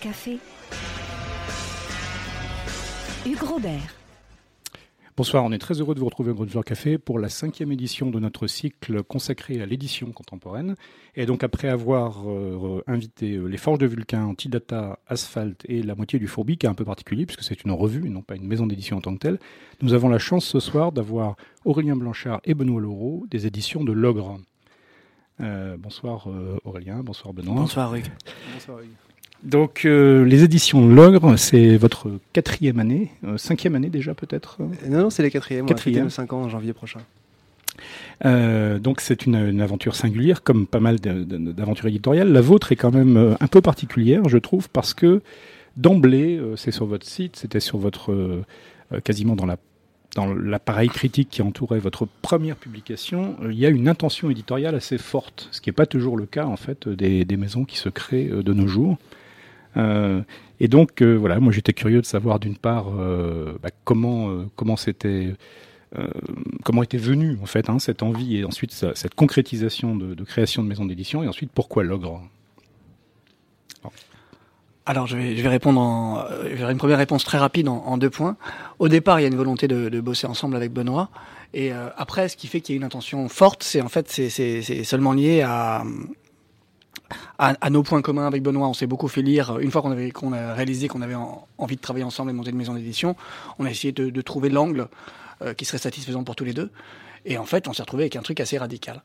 Café. Hugues Robert. Bonsoir, on est très heureux de vous retrouver au Fleur Café pour la cinquième édition de notre cycle consacré à l'édition contemporaine. Et donc après avoir euh, invité euh, les Forges de Vulcain, Antidata, Asphalt et la moitié du Fourbi, qui est un peu particulier puisque c'est une revue et non pas une maison d'édition en tant que telle, nous avons la chance ce soir d'avoir Aurélien Blanchard et Benoît Laureau des éditions de Logre. Euh, bonsoir euh, Aurélien, bonsoir Benoît. Bonsoir Hugues. Donc euh, les éditions Logre, c'est votre quatrième année, euh, cinquième année déjà peut-être Euh, Non, non, c'est la quatrième. Quatrième. 5 ans en janvier prochain. Euh, donc c'est une, une aventure singulière, comme pas mal d'aventures éditoriales. La vôtre est quand même un peu particulière, je trouve, parce que d'emblée, c'est sur votre site, c'était sur votre quasiment dans la dans l'appareil critique qui entourait votre première publication, il y a une intention éditoriale assez forte, ce qui n'est pas toujours le cas en fait des, des maisons qui se créent de nos jours. Euh, et donc euh, voilà, moi j'étais curieux de savoir d'une part euh, bah, comment comment c'était comment était venue en fait hein, cette envie et ensuite cette concrétisation de, création de maison d'édition et ensuite pourquoi l'ogre? Alors je vais, je vais répondre en, je vais une première réponse très rapide en, deux points. Au départ, il y a une volonté de, bosser ensemble avec Benoît. Et après, ce qui fait qu'il y a une intention forte, c'est en fait c'est seulement lié à, à à nos points communs avec Benoît. On s'est beaucoup fait lire. Une fois qu'on a réalisé qu'on avait en- envie de travailler ensemble et monter une maison d'édition, on a essayé de, de trouver l'angle euh, qui serait satisfaisant pour tous les deux. Et en fait, on s'est retrouvé avec un truc assez radical.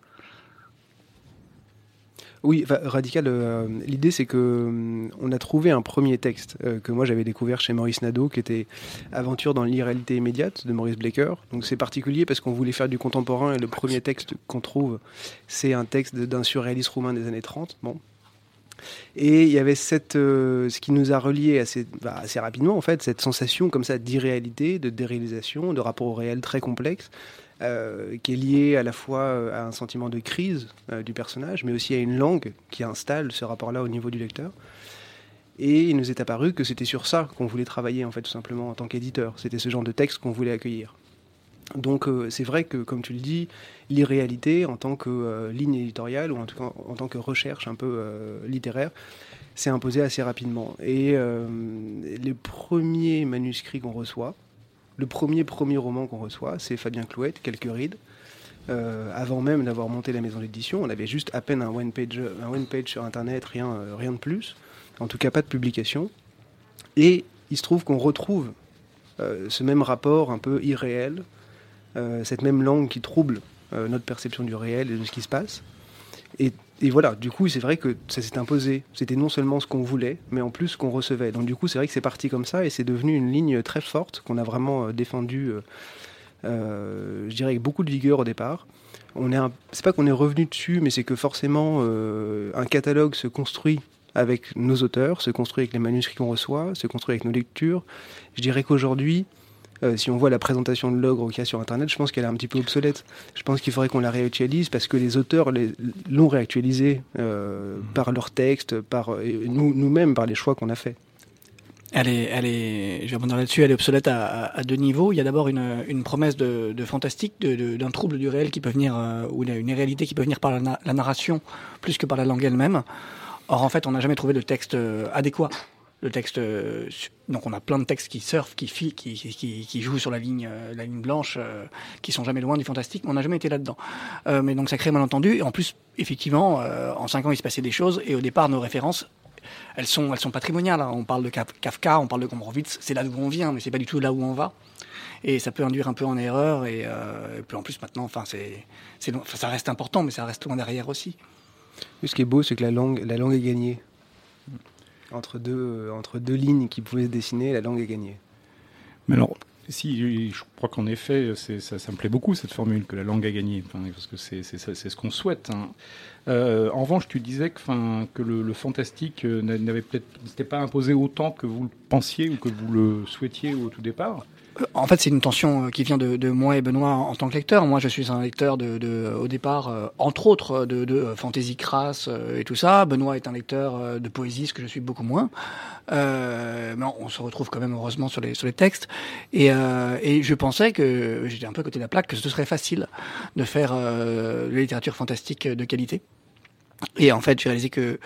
Oui, enfin, radical. euh, L'idée, c'est que hum, on a trouvé un premier texte euh, que moi j'avais découvert chez Maurice Nadeau, qui était Aventure dans l'irréalité immédiate de Maurice Blecker. Donc c'est particulier parce qu'on voulait faire du contemporain et le premier texte qu'on trouve, c'est un texte d'un surréaliste roumain des années 30. Bon. Et il y avait cette, euh, ce qui nous a reliés assez, bah, assez rapidement, en fait, cette sensation comme ça d'irréalité, de déréalisation, de rapport au réel très complexe, euh, qui est liée à la fois euh, à un sentiment de crise euh, du personnage, mais aussi à une langue qui installe ce rapport-là au niveau du lecteur. Et il nous est apparu que c'était sur ça qu'on voulait travailler, en fait, tout simplement, en tant qu'éditeur. C'était ce genre de texte qu'on voulait accueillir. Donc c'est vrai que, comme tu le dis, l'irréalité en tant que ligne éditoriale ou en tout cas en tant que recherche un peu littéraire s'est imposée assez rapidement. Et les premiers manuscrits qu'on reçoit, le premier premier roman qu'on reçoit, c'est Fabien Clouette, Quelques rides. Euh, avant même d'avoir monté la maison d'édition, on avait juste à peine un one page, un one page sur internet, rien, euh, rien de plus. En tout cas, pas de publication. Et il se trouve qu'on retrouve euh, ce même rapport un peu irréel, cette même langue qui trouble notre perception du réel et de ce qui se passe. Et voilà, du coup, c'est vrai que ça s'est imposé. C'était non seulement ce qu'on voulait, mais en plus ce qu'on recevait. Donc du coup, c'est vrai que c'est parti comme ça et c'est devenu une ligne très forte qu'on a vraiment euh, défendue, euh, euh, je dirais, avec beaucoup de vigueur au départ. On est, un- c'est pas qu'on est revenu dessus, mais c'est que forcément, un catalogue se construit avec nos auteurs, se construit avec les manuscrits qu'on reçoit, se construit avec nos lectures. Je dirais qu'aujourd'hui, euh, si on voit la présentation de l'ogre qu'il y a sur Internet, je pense qu'elle est un petit peu obsolète. Je pense qu'il faudrait qu'on la réactualise parce que les auteurs l'ont réactualisée euh, par leurs textes, par euh, nous, nous-mêmes, par les choix qu'on a faits. Elle est, elle est, je vais rebondir là-dessus, elle est obsolète à, à- à deux niveaux. Il y a d'abord une, une promesse de, de fantastique, d'un trouble du réel qui peut venir, euh, ou une, réalité qui peut venir par la, la narration plus que par la langue elle-même. Or, en fait, on n'a jamais trouvé de texte adéquat. Le texte, euh, donc on a plein de textes qui surfent, qui, qui, qui, jouent sur la ligne, euh, la ligne blanche, euh, qui sont jamais loin du fantastique, mais on n'a jamais été là-dedans. Euh, mais donc ça crée un malentendu. Et en plus, effectivement, en cinq ans, il se passait des choses. Et au départ, nos références, elles sont, elles sont patrimoniales. hein. On parle de Kaf- Kafka, on parle de Gombrowicz, c'est là d'où on vient, mais c'est pas du tout là où on va. Et ça peut induire un peu en erreur. Et, et puis en plus, maintenant, enfin, c'est, ça reste important, mais ça reste loin derrière aussi. Ce qui est beau, c'est que la langue, la langue est gagnée. Entre deux, euh, entre deux lignes qui pouvaient se dessiner, la langue est gagnée. Mais alors, Si, je crois qu'en effet, ça, me plaît beaucoup cette formule que la langue a gagné, parce que c'est ce qu'on souhaite. Hein. Euh, en revanche, tu disais que, que le, le fantastique euh, n'avait peut-être n'était pas imposé autant que vous le pensiez ou que vous le souhaitiez au tout départ en fait, c'est une tension euh, qui vient de, de, moi et Benoît en, tant que lecteur. Moi, je suis un lecteur de, de au départ, euh, entre autres, de, de fantasy crasse euh, et tout ça. Benoît est un lecteur de poésie, ce que je suis beaucoup moins. Euh, mais on, se retrouve quand même heureusement sur les sur les textes. Et, et je pensais que j'étais un peu à côté de la plaque que ce serait facile de faire de la littérature fantastique de qualité. Et en fait, j'ai réalisé que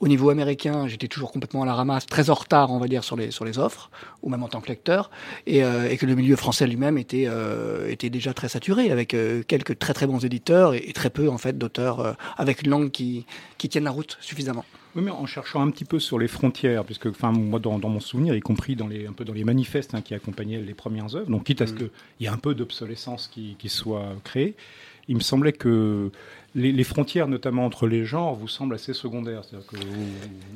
au niveau américain, j'étais toujours complètement à la ramasse, très en retard, on va dire, sur les, sur les offres, ou même en tant que lecteur, et, euh, et que le milieu français lui-même était, euh, était déjà très saturé, avec euh, quelques très très bons éditeurs et, très peu, en fait, d'auteurs avec une langue qui, qui tienne la route suffisamment. Oui, mais en cherchant un petit peu sur les frontières, puisque, enfin, moi, dans, dans, mon souvenir, y compris dans les, un peu dans les manifestes hein, qui accompagnaient les premières œuvres, donc quitte à ce mmh. qu'il y ait un peu d'obsolescence qui, qui soit créée, il me semblait que les, frontières, notamment entre les genres, vous semblent assez secondaires. C'est-à-dire que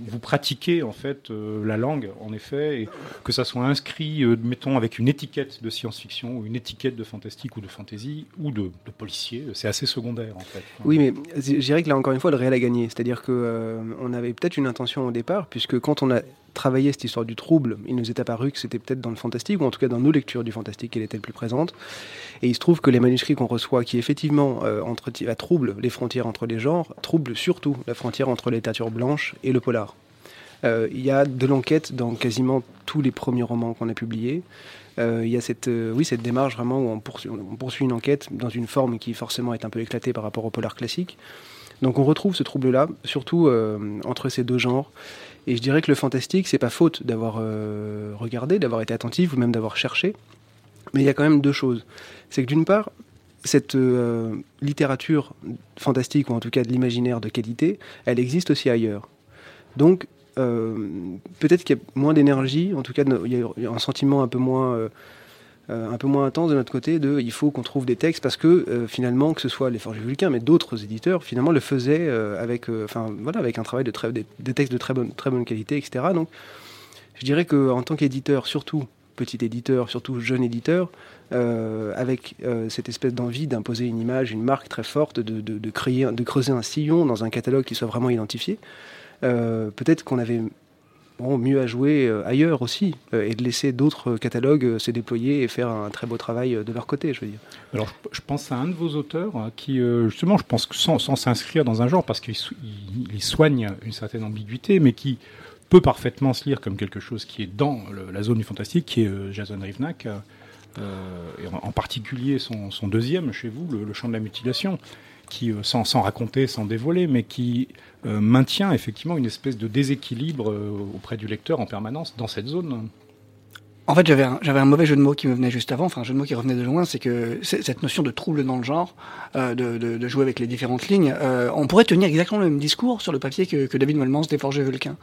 vous, pratiquez en fait euh, la langue, en effet, et que ça soit inscrit, euh, mettons, avec une étiquette de science-fiction ou une étiquette de fantastique ou de fantasy ou de, policier, c'est assez secondaire en fait. Oui, mais je dirais que là encore une fois, le réel a gagné. C'est-à-dire que euh, avait peut-être une intention au départ, puisque quand on a travaillé cette histoire du trouble, il nous est apparu que c'était peut-être dans le fantastique, ou en tout cas dans nos lectures du fantastique, qu'elle était le plus présente. Et il se trouve que les manuscrits qu'on reçoit, qui effectivement euh, entre, troublent les frontières entre les genres, troublent surtout la frontière entre la littérature blanche et le polar. Euh, il y a de l'enquête dans quasiment tous les premiers romans qu'on a publiés. Euh, il y a cette, oui, cette démarche vraiment où on poursuit, on poursuit, une enquête dans une forme qui forcément est un peu éclatée par rapport au polar classique. Donc on retrouve ce trouble-là, surtout entre ces deux genres. Et je dirais que le fantastique, c'est pas faute d'avoir euh, regardé, d'avoir été attentif ou même d'avoir cherché. Mais il y a quand même deux choses. C'est que d'une part, cette euh, littérature fantastique, ou en tout cas de l'imaginaire de qualité, elle existe aussi ailleurs. Donc, euh, peut-être qu'il y a moins d'énergie, en tout cas, il y a un sentiment un peu moins euh, un peu moins intense de notre côté de il faut qu'on trouve des textes parce que euh, finalement que ce soit les Forges Vulcains mais d'autres éditeurs finalement le faisaient euh, avec enfin voilà avec un travail de très des, textes de très bonne très bonne qualité etc donc je dirais que en tant qu'éditeur surtout petit éditeur surtout jeune éditeur avec cette espèce d'envie d'imposer une image une marque très forte de, de, créer de creuser un sillon dans un catalogue qui soit vraiment identifié peut-être qu'on avait mieux à jouer euh, ailleurs aussi euh, et de laisser d'autres catalogues euh, se déployer et faire un très beau travail de leur côté, je veux dire. Alors, je pense à un de vos auteurs qui, justement, je pense que sans s'inscrire dans un genre, parce qu'il soigne une certaine ambiguïté, mais qui peut parfaitement se lire comme quelque chose qui est dans la zone du fantastique, qui est Jason Rivnak. et en, particulier son, deuxième chez vous, le, le champ de la mutilation, qui, sans, sans, raconter, sans dévoiler, mais qui euh, maintient effectivement une espèce de déséquilibre euh, auprès du lecteur en permanence dans cette zone. En fait, j'avais un, j'avais un mauvais jeu de mots qui me venait juste avant, enfin un jeu de mots qui revenait de loin, c'est que cette notion de trouble dans le genre, euh, de, de, de, jouer avec les différentes lignes, euh, on pourrait tenir exactement le même discours sur le papier que, que David Malmans des Forges Vulcain.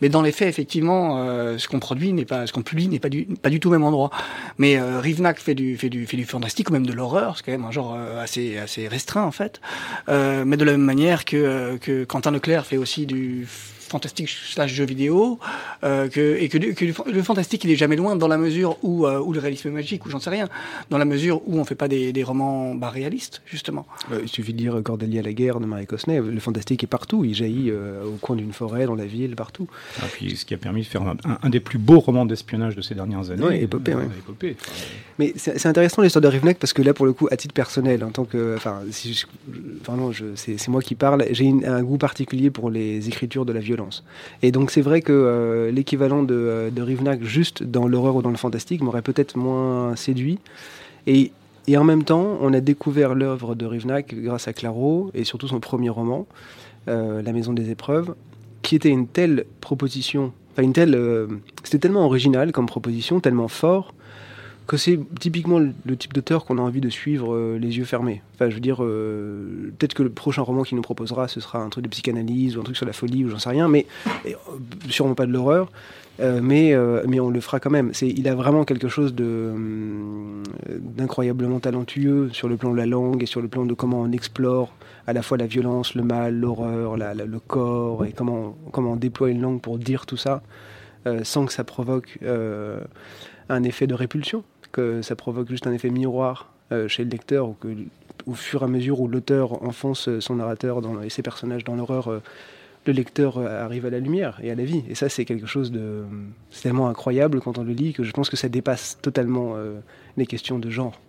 Mais dans les faits, effectivement, euh, ce qu'on produit n'est pas, ce qu'on publie n'est pas du, pas du tout au même endroit. Mais euh, Rivnak fait du, fait du, fait du fantastique ou même de l'horreur, c'est quand même un genre euh, assez, assez restreint en fait. Euh, mais de la même manière que, que Quentin Leclerc fait aussi du fantastique slash jeu vidéo, euh, que, et que, que, le fantastique il est jamais loin dans la mesure où, euh, où le réalisme est magique, ou j'en sais rien, dans la mesure où on fait pas des, des romans bah, réalistes, justement. Euh, il suffit de lire Cordelia la guerre de Marie Cosnay, le fantastique est partout, il jaillit au coin d'une forêt, dans la ville, partout. Ah, puis, ce qui a permis de faire un, un, des plus beaux romans d'espionnage de ces dernières années. Oui, épopée, ouais. épopée. Mais c'est intéressant l'histoire de Rivnek parce que là, pour le coup, à titre personnel, en tant que, enfin, si c'est moi qui parle, j'ai un goût particulier pour les écritures de la violence et donc c'est vrai que euh, l'équivalent de, euh, de, Rivnak juste dans l'horreur ou dans le fantastique m'aurait peut-être moins séduit. Et, et, en même temps, on a découvert l'œuvre de Rivnak grâce à Claro et surtout son premier roman, euh, La Maison des Épreuves, qui était une telle proposition, enfin une telle, c'était tellement original comme proposition, tellement fort que c'est typiquement le, type d'auteur qu'on a envie de suivre euh, les yeux fermés. Enfin, je veux dire, euh, peut-être que le prochain roman qu'il nous proposera, ce sera un truc de psychanalyse ou un truc sur la folie ou j'en sais rien, mais euh, sûrement pas de l'horreur. mais, mais on le fera quand même. C'est, il a vraiment quelque chose d'incroyablement talentueux sur le plan de la langue et sur le plan de comment on explore à la fois la violence, le mal, l'horreur, le corps et comment, comment on déploie une langue pour dire tout ça sans que ça provoque un effet de répulsion que ça provoque juste un effet miroir chez le lecteur, ou que au fur et à mesure où l'auteur enfonce son narrateur et ses personnages dans l'horreur, le lecteur arrive à la lumière et à la vie. Et ça, c'est quelque chose de tellement incroyable quand on le lit que je pense que ça dépasse totalement les questions de genre.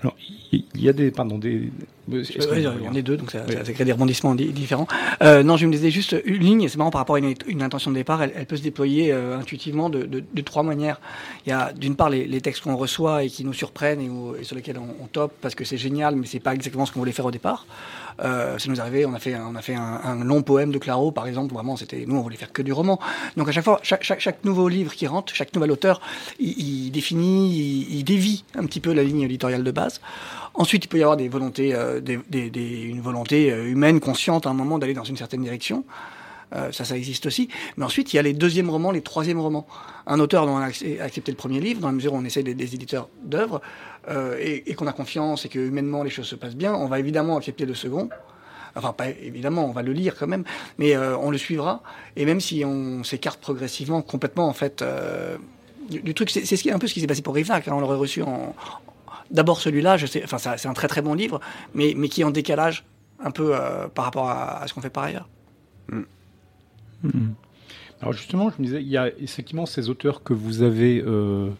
Alors, il y a des, pardon, des. On est deux, donc ça, crée des rebondissements différents. Euh, non, je me disais juste une ligne, c'est marrant par rapport à une, intention de départ, elle, peut se déployer euh, intuitivement de, de, trois manières. Il y a d'une part les, textes qu'on reçoit et qui nous surprennent et, sur lesquels on, on top parce que c'est génial, mais c'est pas exactement ce qu'on voulait faire au départ. Euh, ça nous est arrivé, on a fait, on a fait un, long poème de Claro, par exemple. Vraiment, c'était nous, on voulait faire que du roman. Donc à chaque fois, chaque, chaque, nouveau livre qui rentre, chaque nouvel auteur, il, définit, il, dévie un petit peu la ligne éditoriale de base. Ensuite, il peut y avoir des volontés, euh, une volonté euh, humaine consciente à un moment d'aller dans une certaine direction. Euh, ça, ça existe aussi. Mais ensuite, il y a les deuxièmes romans, les troisièmes romans. Un auteur dont on a accepté le premier livre, dans la mesure où on essaie des, éditeurs d'œuvres, et, qu'on a confiance et que humainement les choses se passent bien, on va évidemment accepter le second. Enfin, pas évidemment, on va le lire quand même, mais on le suivra. Et même si on s'écarte progressivement, complètement en fait, du, truc, c'est un peu ce qui s'est passé pour Rivnac. Hein, on l'aurait reçu en, d'abord celui-là. Je sais, enfin, c'est un très très bon livre, mais mais qui est en décalage un peu par rapport à, ce qu'on fait par ailleurs. Mm. Hmm. Alors justement, je me disais, il y a effectivement ces auteurs que vous avez euh,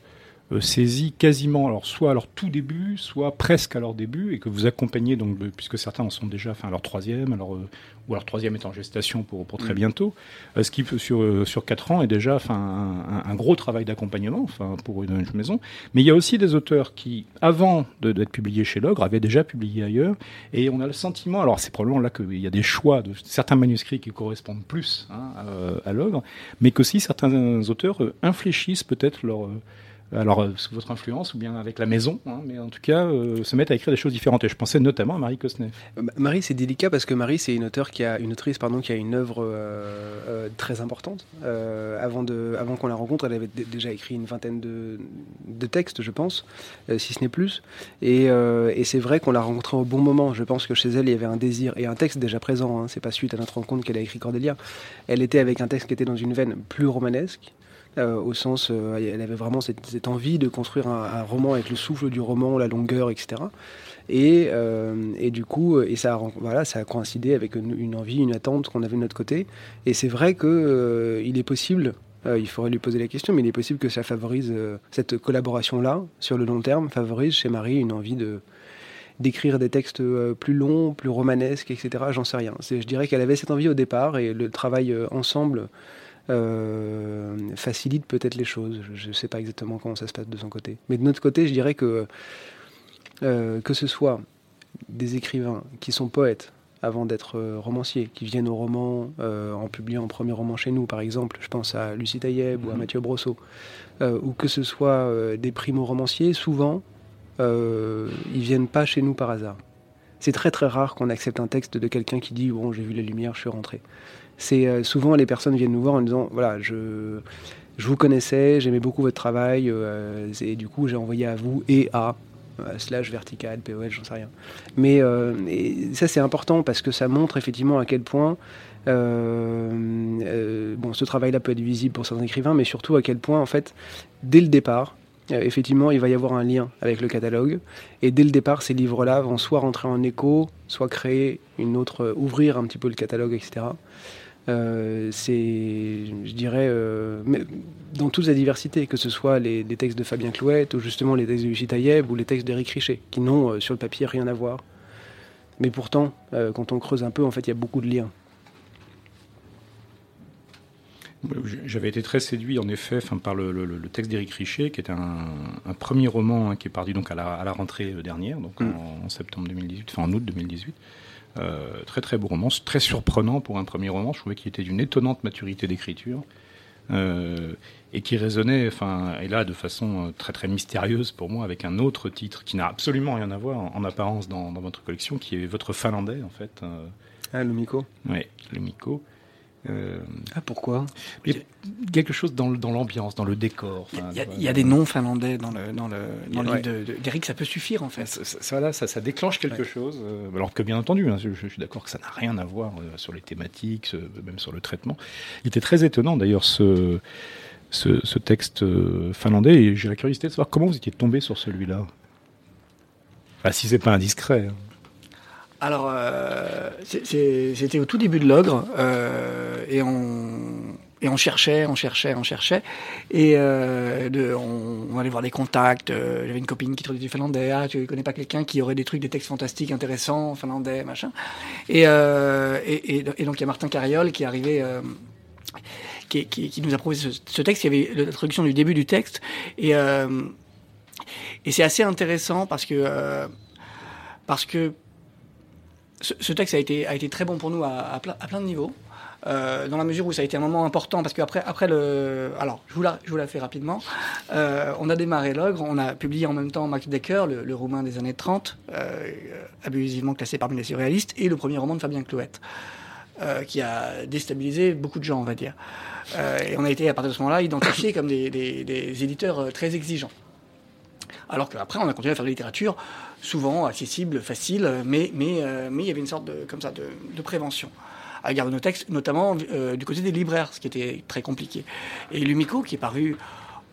euh, saisis quasiment, alors soit à leur tout début, soit presque à leur début, et que vous accompagnez donc, puisque certains en sont déjà, enfin leur troisième, alors euh, ou leur troisième est en gestation pour, pour très mm. bientôt, ce qui sur sur quatre ans est déjà, enfin un, un, gros travail d'accompagnement, enfin pour une, une, maison. Mais il y a aussi des auteurs qui, avant d'être publiés chez Logre, avaient déjà publié ailleurs, et on a le sentiment, alors c'est probablement là qu'il y a des choix de certains manuscrits qui correspondent plus hein, à, à Logre, mais qu'aussi certains auteurs infléchissent peut-être leur alors euh, sous votre influence ou bien avec la maison, hein, mais en tout cas euh, se mettre à écrire des choses différentes. Et je pensais notamment à Marie Cosneff. Euh, Marie, c'est délicat parce que Marie, c'est une auteure qui a une autrice pardon qui a une œuvre très importante. avant de, avant qu'on la rencontre, elle avait déjà écrit une vingtaine de, de textes, je pense, si ce n'est plus. Et, et c'est vrai qu'on l'a rencontrée au bon moment. Je pense que chez elle, il y avait un désir et un texte déjà présent. Hein. c'est pas suite à notre rencontre qu'elle a écrit Cordélia. Elle était avec un texte qui était dans une veine plus romanesque euh, au sens, euh, elle avait vraiment cette, envie de construire un, roman avec le souffle du roman, la longueur, etc. Et, euh, et du coup, et ça, voilà, ça a coïncidé avec une, envie, une attente qu'on avait de notre côté. Et c'est vrai que il est possible il faudrait lui poser la question, mais il est possible que ça favorise cette collaboration-là, sur le long terme, favorise chez Marie une envie de d'écrire des textes plus longs, plus romanesques, etc. J'en sais rien. Je dirais qu'elle avait cette envie au départ et le travail ensemble euh, facilite peut-être les choses. Je ne sais pas exactement comment ça se passe de son côté. Mais de notre côté, je dirais que euh, que ce soit des écrivains qui sont poètes avant d'être euh, romanciers, qui viennent au roman en publiant un premier roman chez nous, par exemple, je pense à Lucie Taïeb ou à mhm. Mathieu Brosseau, ou que ce soit des primo-romanciers, souvent, ils viennent pas chez nous par hasard. C'est très très rare qu'on accepte un texte de quelqu'un qui dit bon j'ai vu la lumière, je suis rentré c'est euh, souvent les personnes viennent nous voir en disant voilà, je, je vous connaissais, j'aimais beaucoup votre travail, euh, et du coup j'ai envoyé à vous et à euh, slash vertical, POL, j'en sais rien. Mais ça c'est important parce que ça montre effectivement à quel point bon, ce travail-là peut être visible pour certains écrivains, mais surtout à quel point en fait, dès le départ, effectivement, il va y avoir un lien avec le catalogue. Et dès le départ, ces livres-là vont soit rentrer en écho, soit créer une autre, ouvrir un petit peu le catalogue, etc. Euh, c'est, je dirais, euh, dans toute la diversité, que ce soit les, textes de Fabien Clouette, ou justement les textes de Lucie Taïeb, ou les textes d'Éric Richet, qui n'ont euh, sur le papier rien à voir. Mais pourtant, quand on creuse un peu, en fait, il y a beaucoup de liens. J'avais été très séduit, en effet, par le, texte d'Éric Richet, qui est un, premier roman hein, qui est parti donc à la, rentrée dernière, donc mm. en, en, septembre 2018, enfin en août 2018. Euh, très très beau roman, très surprenant pour un premier roman. Je trouvais qu'il était d'une étonnante maturité d'écriture. Euh, et qui résonnait, enfin, et là de façon euh, très très mystérieuse pour moi, avec un autre titre qui n'a absolument rien à voir en, apparence dans, votre collection, qui est votre finlandais en fait. ah, le Miko. Oui, le Miko. Euh, ah, pourquoi? Quelque chose dans, l'ambiance, dans le décor. Il y, a des noms finlandais dans le, dans le, dans le livre d'Eric, ça peut suffire en fait. Ça, ça, ça, déclenche quelque chose. Euh, alors que bien entendu, hein, je, suis d'accord que ça n'a rien à voir euh, sur les thématiques, même sur le traitement. Il était très étonnant d'ailleurs ce ce, ce texte finlandais. Et j'ai la curiosité de savoir comment vous étiez tombé sur celui-là. Enfin, si c'est pas indiscret. hein. Alors, euh, c'était au tout début de l'ogre, euh, et on et on cherchait, on cherchait, on cherchait, et euh, on, on allait voir des contacts. euh, J'avais une copine qui traduisait du finlandais. Ah, tu connais pas quelqu'un qui aurait des trucs, des textes fantastiques, intéressants, finlandais, machin. Et, euh, et, et, donc il y a Martin Cariol qui est arrivé. euh, qui, qui, qui nous a proposé ce, texte, il y avait la traduction du début du texte, et, euh, et c'est assez intéressant parce que euh, parce que ce, texte a été, très bon pour nous à, plein, de niveaux. euh, dans la mesure où ça a été un moment important, parce qu'après après le... Alors, je vous la, je fais rapidement. Euh, on a démarré l'ogre, on a publié en même temps Max Decker, le, le roumain des années 30, euh, abusivement classé parmi les surréalistes, et le premier roman de Fabien Clouette, qui a déstabilisé beaucoup de gens, on va dire. Et on a été, à partir de ce moment-là, identifiés comme des, des- éditeurs très exigeants. Alors qu'après, on a continué à faire de la littérature, souvent accessible, facile, mais mais euh, mais il y avait une sorte de comme ça de, de prévention à l'égard de nos textes, notamment euh, du côté des libraires, ce qui était très compliqué. Et Lumico, qui est paru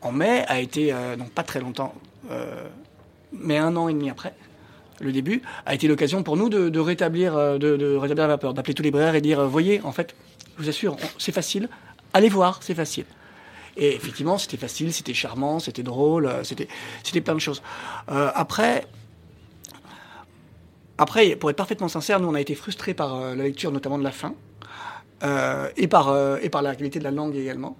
en mai, a été euh, donc pas très longtemps, euh, mais un an et demi après le début, a été l'occasion pour nous de, rétablir de, rétablir la vapeur, d'appeler tous les libraires et dire voyez, en fait, je vous assure, c'est facile, allez voir, c'est facile. Et effectivement, c'était facile, c'était charmant, c'était drôle, c'était, plein de choses. Après, après, pour être parfaitement sincère, nous, on a été frustrés par euh, la lecture, notamment de la fin, euh, et, par, euh, et par la qualité de la langue également.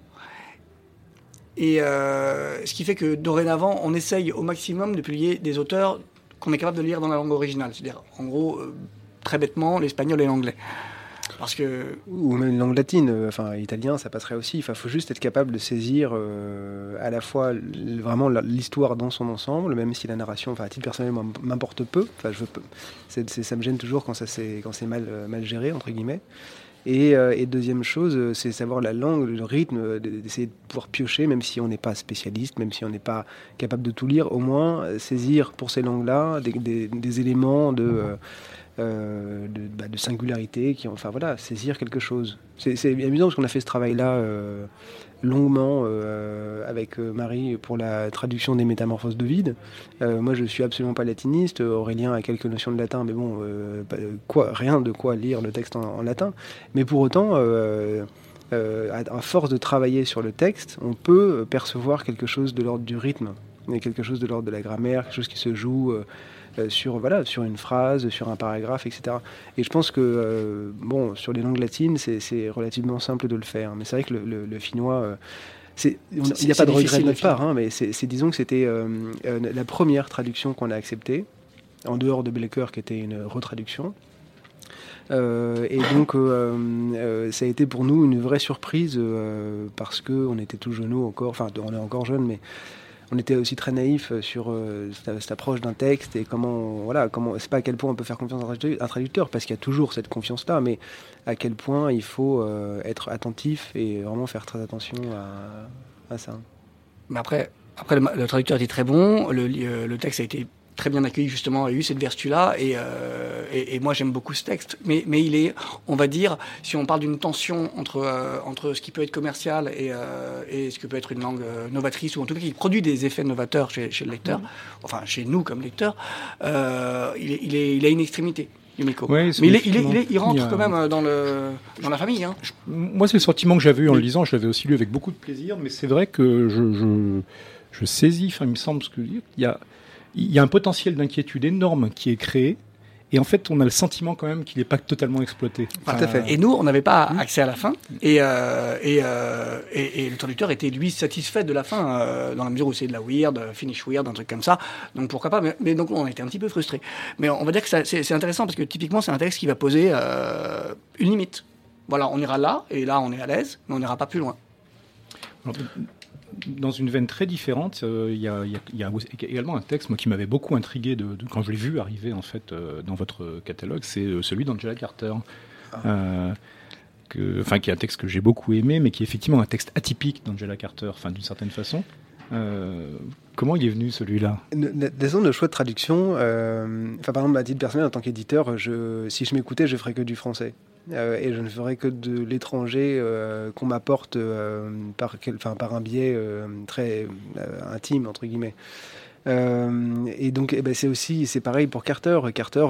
Et ce qui fait que dorénavant, on essaye au maximum de publier des auteurs qu'on est capable de lire dans la langue originale. C'est-à-dire, en gros, très bêtement, l'espagnol et l'anglais. Parce que Ou même une langue latine, euh, enfin italien, ça passerait aussi. Il faut juste être capable de saisir euh, à la fois vraiment l'histoire dans son ensemble, même si la narration, enfin à titre personnel, m'importe peu. Enfin, je ça me gêne toujours quand ça c'est quand c'est mal euh, mal géré entre guillemets. Et, deuxième chose, c'est savoir la langue, le rythme, d'essayer de pouvoir piocher, même si on n'est pas spécialiste, même si on n'est pas capable de tout lire, au moins saisir pour ces langues-là des, éléments de, euh, de, bah, de singularité, qui, enfin voilà, saisir quelque chose. C'est amusant parce qu'on a fait ce travail-là euh, longuement euh, avec Marie pour la traduction des Métamorphoses de vide. Moi, je suis absolument pas latiniste. Aurélien a quelques notions de latin, mais bon, quoi, rien de quoi lire le texte en, latin. Mais pour autant, à, force de travailler sur le texte, on peut percevoir quelque chose de l'ordre du rythme, quelque chose de l'ordre de la grammaire, quelque chose qui se joue. Euh, sur voilà sur une phrase, sur un paragraphe, etc. Et je pense que euh, bon sur les langues latines c'est relativement simple de le faire, mais c'est vrai que le, le- le finnois euh, il n'y a pas de regret de notre part, hein, mais c'est disons que c'était euh, euh, la première traduction qu'on a acceptée, en dehors de Blecker qui était une retraduction. Euh, et donc, ça a été pour nous une vraie surprise parce que on était tout jeunes encore, enfin, on est encore jeunes, mais on était aussi très naïfs sur euh, cette, approche d'un texte et comment, voilà, comment, c'est pas à quel point on peut faire confiance à un traducteur- parce qu'il y a toujours cette confiance-là, mais à quel point il faut euh, être attentif et vraiment faire très attention à, ça. Mais après, le, traducteur était très bon, euh, le texte a été très bien accueilli justement, a eu cette vertu-là, et, euh, et, et moi j'aime beaucoup ce texte. Mais, mais il est, on va dire, si on parle d'une tension entre, euh, entre ce qui peut être commercial et, euh, et ce que peut être une langue euh, novatrice, ou en tout cas qui produit des effets novateurs chez, chez le lecteur, enfin chez nous comme lecteurs, euh, il, est, il, est, il a une extrémité. Yumiko. Ouais, mais il, est, il, est, il, est- il effectivement, rentre il y a- quand même dans, le, dans la famille. Hein. Moi, c'est le sentiment que j'avais eu en le lisant. Je l'avais aussi lu avec beaucoup de plaisir, mais c'est vrai que je, je, je saisis, enfin, il me semble ce que il y a, il y a un potentiel d'inquiétude énorme qui est créé. Et en fait, on a le sentiment quand même qu'il n'est pas totalement exploité. Tout à fait. Et nous, on n'avait pas accès à la fin. Et, euh, et, euh, et, et le traducteur était, lui, satisfait de la fin, euh, dans la mesure où c'est de la weird, finish weird, un truc comme ça. Donc pourquoi pas? Mais, mais donc, on était un petit peu frustrés. Mais on va dire que c'est intéressant parce que typiquement, c'est un texte qui va poser une limite. Voilà, on ira là, et là, on est à l'aise, mais on n'ira pas plus loin. Dans une veine très différente, euh, il y, a, il y a- il y a aussi- également un texte moi, qui m'avait beaucoup intrigué de, de- quand je l'ai vu arriver en fait euh, dans votre catalogue, c'est euh, celui d'Angela Carter. Que, enfin, qui est un texte que j'ai beaucoup aimé, mais qui est effectivement un texte atypique d'Angela Carter, enfin, d'une certaine façon. Euh, comment il est venu celui-là? Disons de choix de traduction. euh, Enfin, par exemple, à titre personnel, en tant qu'éditeur, si je m'écoutais, je ferais que du français. Euh, et je ne ferai que de l'étranger euh, qu'on m'apporte euh, par, un biais très intime, entre guillemets. Et donc, eh ben, c'est aussi, c'est pareil pour Carter. Carter,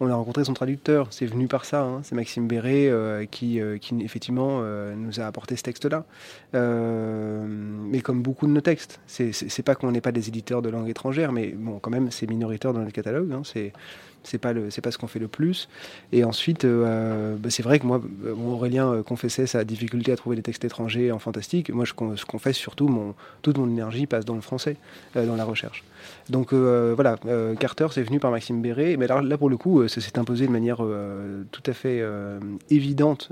on a rencontré son traducteur. C'est venu par ça. hein. C'est Maxime euh, qui, effectivement, nous a apporté ce texte-là. Mais comme beaucoup de nos textes, c'est pas qu'on n'est pas des éditeurs de langue étrangère, mais bon, quand même, c'est minoritaire dans le catalogue. hein. C'est pas le, c'est pas ce qu'on fait le plus. Et ensuite, euh, bah, c'est vrai que moi, euh, Aurélien euh, confessait sa difficulté à trouver des textes étrangers en fantastique. Moi, je, je confesse surtout mon, toute mon énergie passe dans le français, euh, dans la recherche. Donc euh, voilà, euh, Carter, c'est venu par Maxime Béret, mais là, là pour le coup, euh, ça s'est imposé de manière euh, tout à fait euh, évidente.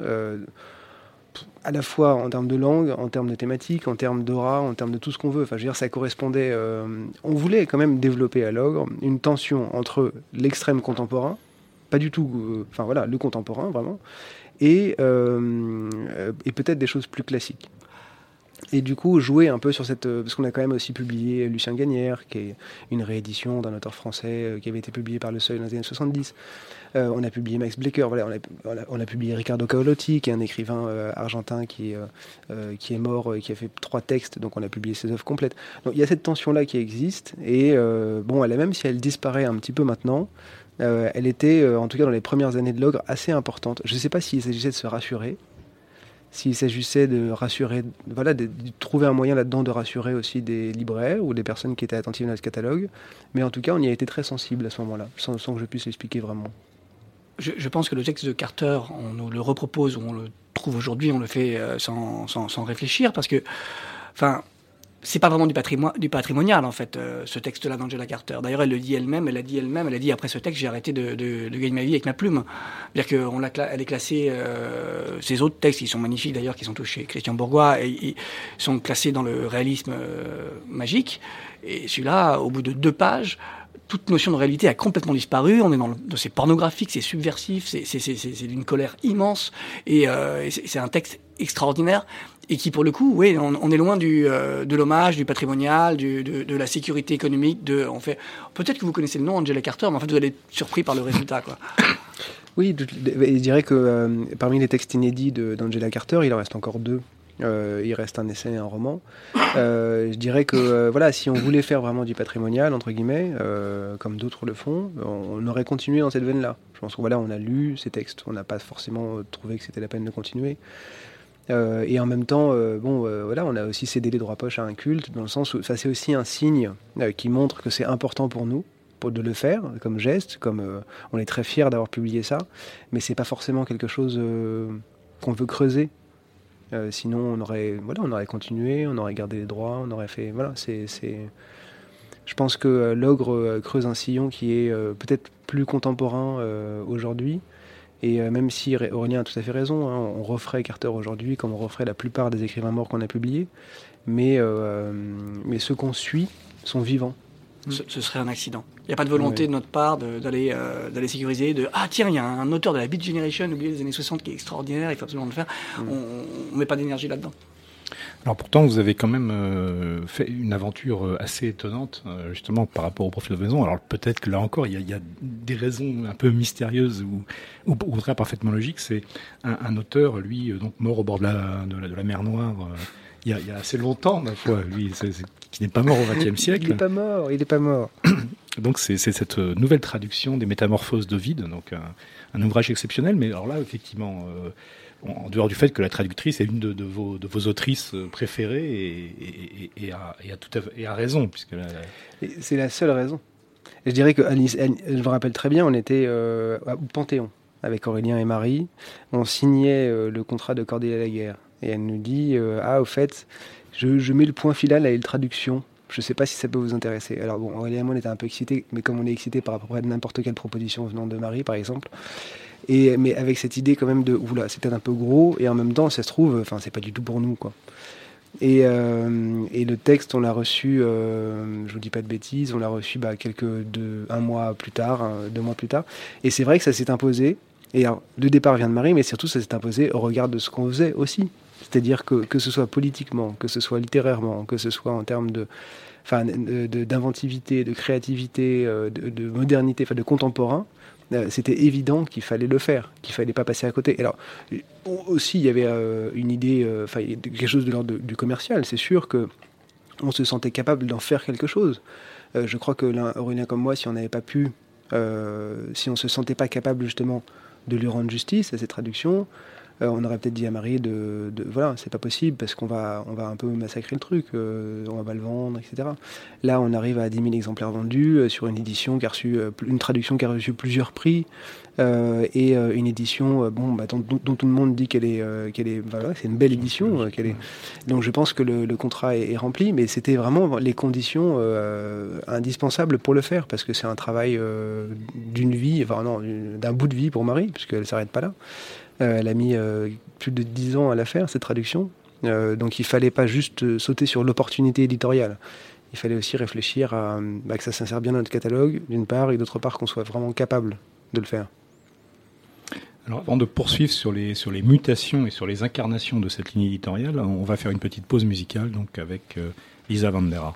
À la fois en termes de langue, en termes de thématique, en termes d'aura, en termes de tout ce qu'on veut. Enfin, ça correspondait. euh, on voulait quand même développer à l'ogre une tension entre l'extrême contemporain, pas du tout. euh, Enfin voilà, le contemporain vraiment, et, euh, et peut-être des choses plus classiques. Et du coup, jouer un peu sur cette. euh, Parce qu'on a quand même aussi publié Lucien Gagnère, qui est une réédition d'un auteur français euh, qui avait été publié par Le Seuil dans les années 70. Euh, on a publié Max Blecker, on, a, publié Ricardo Caolotti, qui est un écrivain argentin qui, euh, qui est mort et qui a fait trois textes, donc on a publié ses œuvres complètes. Donc il y a cette tension-là qui existe, et bon, elle, même si elle disparaît un petit peu maintenant, elle était, en tout cas dans les premières années de l'ogre, assez importante. Je ne sais pas s'il s'agissait de se rassurer, s'il s'agissait de rassurer, voilà, de, trouver un moyen là-dedans de rassurer aussi des libraires ou des personnes qui étaient attentives à notre catalogue, mais en tout cas on y a été très sensible à ce moment-là, sans, que je puisse l'expliquer vraiment. Je, pense que le texte de Carter, on nous le repropose on le trouve aujourd'hui, on le fait euh, sans, sans, sans réfléchir parce que, enfin, c'est pas vraiment du, patrimoine, du patrimonial en fait, euh, ce texte-là d'Angela Carter. D'ailleurs, elle le dit elle-même, elle a dit elle-même, elle a dit après ce texte, j'ai arrêté de, de, de gagner ma vie avec ma plume. C'est-à-dire qu'elle est classée, euh, ces autres textes, qui sont magnifiques d'ailleurs, qui sont tous chez Christian Bourgois, et, ils sont classés dans le réalisme euh, magique. Et celui-là, au bout de deux pages, toute notion de réalité a complètement disparu. On est dans, le, c'est pornographique, c'est subversif, c'est, c'est, d'une colère immense, et, euh, et c'est un texte extraordinaire et qui, pour le coup, oui, on, est loin du, euh, de l'hommage, du patrimonial, de, de, la sécurité économique. De, on fait, peut-être que vous connaissez le nom Angela Carter, mais en fait, vous allez être surpris par le résultat, quoi. Oui, je dirais que euh, parmi les textes inédits d'Angela Carter, il en reste encore deux. Euh, il reste un essai et un roman. Je dirais que voilà, si on voulait faire vraiment du patrimonial entre guillemets, comme d'autres le font, on, aurait continué dans cette veine-là. Je pense voilà, on a lu ces textes, on n'a pas forcément trouvé que c'était la peine de continuer. Euh, et en même temps, euh, bon, voilà, on a aussi cédé les droits poches à un culte, dans le sens où ça c'est aussi un signe euh, qui montre que c'est important pour nous, de le faire comme geste, comme euh, on est très fier d'avoir publié ça, mais c'est pas forcément quelque chose euh, qu'on veut creuser. Euh, sinon, on aurait, voilà, on aurait continué, on aurait gardé les droits, on aurait fait, voilà, c'est. Je pense que euh, l'ogre creuse un sillon qui est euh, peut-être plus contemporain euh, aujourd'hui. Et euh, même si Aurélien a tout à fait raison, hein, on referait Carter aujourd'hui comme on referait la plupart des écrivains morts qu'on a publiés, mais, euh, mais ceux qu'on suit sont vivants. Ce, ce, serait un accident. Il n'y a pas de volonté oui. de notre part d'aller euh, d'aller sécuriser, de ah tiens, il y a un auteur de la Beat Generation oublié des années 60 qui est extraordinaire, il faut absolument le faire. Mm. On ne met pas d'énergie là-dedans. Alors pourtant, vous avez quand même euh, fait une aventure euh, assez étonnante, euh, justement par rapport au profil de maison. Alors peut-être que là encore, il y, a, il y, a des raisons un peu mystérieuses ou, ou au contraire parfaitement logiques. C'est un, un, auteur, lui, donc mort au bord de la, de la, de la mer Noire. Il y, a, il y, a, assez longtemps, ma foi, lui, c est, c est, qui n'est pas mort au XXe siècle. Il n'est pas mort, il n'est pas mort. donc c'est cette nouvelle traduction des Métamorphoses d'Ovide, donc un, un, ouvrage exceptionnel. Mais alors là, effectivement, euh, en dehors du fait que la traductrice est une de, vos, de vos, autrices préférées et, a, tout à, raison, puisque c'est la seule raison. je dirais que Alice, je me rappelle très bien, on était euh, au Panthéon avec Aurélien et Marie, on signait euh, le contrat de Cordélia la guerre. Et elle nous dit euh, Ah, au fait, je, je, mets le point final à la traduction. Je ne sais pas si ça peut vous intéresser. Alors, bon, Aurélien et moi, on était un peu excités, mais comme on est excité par à n'importe quelle proposition venant de Marie, par exemple. Mais avec cette idée, quand même, de Oula, c'était un peu gros, et en même temps, ça se trouve, enfin, c'est pas du tout pour nous, quoi. Et, euh, le texte, on l'a reçu, euh, je vous dis pas de bêtises, on l'a reçu bah, quelques un mois plus tard, un, deux mois plus tard. Et c'est vrai que ça s'est imposé. Et alors, le départ vient de Marie, mais surtout, ça s'est imposé au regard de ce qu'on faisait aussi. C'est-à-dire que, que ce soit politiquement, que ce soit littérairement, que ce soit en termes de, enfin, d'inventivité, de, créativité, euh, de, de, modernité, enfin, de contemporain, c'était évident qu'il fallait le faire, qu'il fallait pas passer à côté. Alors aussi, il y avait une idée, enfin quelque chose de l'ordre du commercial. C'est sûr que on se sentait capable d'en faire quelque chose. je crois que Aurélien comme moi, si on n'avait pas pu, si on se sentait pas capable justement de lui rendre justice à cette traduction, euh, on aurait peut-être dit à Marie de, voilà, c'est pas possible parce qu'on va, on va un peu massacrer le truc, euh, on va le vendre, etc. Là, on arrive à 10 000 exemplaires vendus euh, sur une édition qui a reçu, une traduction qui a reçu plusieurs prix et une édition, bon, bah, dont, tout le monde dit qu'elle est, qu'elle est, voilà, c'est une belle édition, qu'elle est. Donc, je pense que le, contrat est, rempli, mais c'était vraiment les conditions indispensables pour le faire parce que c'est un travail d'une vie, enfin non, d'un bout de vie pour Marie, puisqu'elle s'arrête pas là. Euh, elle a mis euh, plus de 10 ans à la faire, cette traduction. Euh, donc il fallait pas juste sauter sur l'opportunité éditoriale. Il fallait aussi réfléchir à bah, que ça s'insère bien dans notre catalogue, d'une part, et d'autre part qu'on soit vraiment capable de le faire. Alors avant de poursuivre sur les, sur les mutations et sur les incarnations de cette ligne éditoriale, on va faire une petite pause musicale donc avec Lisa Vandera.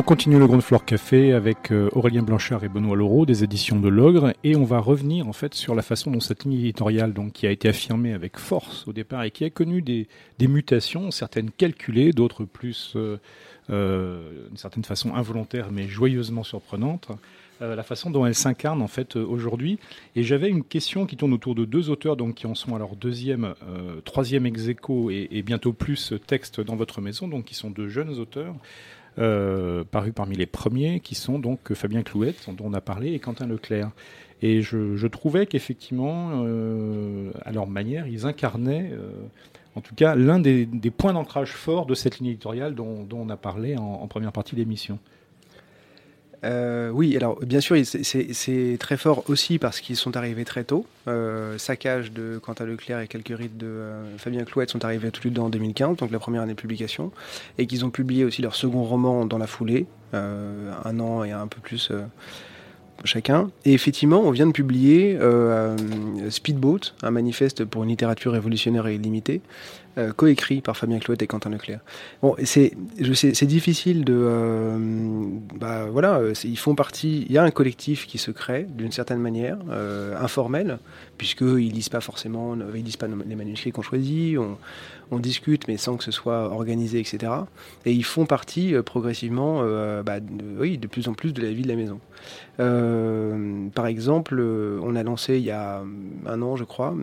On continue le Ground Floor Café avec euh, Aurélien Blanchard et Benoît Laureau des éditions de l'Ogre et on va revenir en fait sur la façon dont cette ligne éditoriale donc qui a été affirmée avec force au départ et qui a connu des, mutations, certaines calculées, d'autres plus euh, euh, d'une certaine façon involontaires mais joyeusement surprenantes, euh, la façon dont elle s'incarne en fait aujourd'hui. Et j'avais une question qui tourne autour de deux auteurs donc qui en sont à leur deuxième, troisième ex et, et bientôt plus texte dans votre maison, donc qui sont deux jeunes auteurs. Euh, parus parmi les premiers, qui sont donc Fabien Clouette, dont on a parlé, et Quentin Leclerc. Et je, trouvais qu'effectivement, euh, à leur manière, ils incarnaient, euh, en tout cas, l'un des, points d'ancrage forts de cette ligne éditoriale dont, on a parlé en, première partie d'émission. Euh, oui, alors bien sûr, c'est- très fort aussi parce qu'ils sont arrivés très tôt. Euh, Saccage de Quentin Leclerc et quelques rites de euh, Fabien Clouette sont arrivés tous les deux en 2015, donc la première année de publication, et qu'ils ont publié aussi leur second roman dans la foulée, euh, un an et un peu plus chacun. Et effectivement, on vient de publier Speedboat, un manifeste pour une littérature révolutionnaire et illimitée, euh, coécrit par Fabien Clouette et Quentin Leclerc. Bon, c'est, difficile de, euh, bah voilà, euh, ils font partie. Il y a un collectif qui se crée d'une certaine manière, euh, informel, puisque ils lisent pas forcément, ils lisent pas les manuscrits qu'on choisit. On, discute, mais sans que ce soit organisé, etc. Et ils font partie progressivement, bah, de, oui, de plus en plus de la vie de la maison. Par exemple, on a lancé il y a un an, je crois,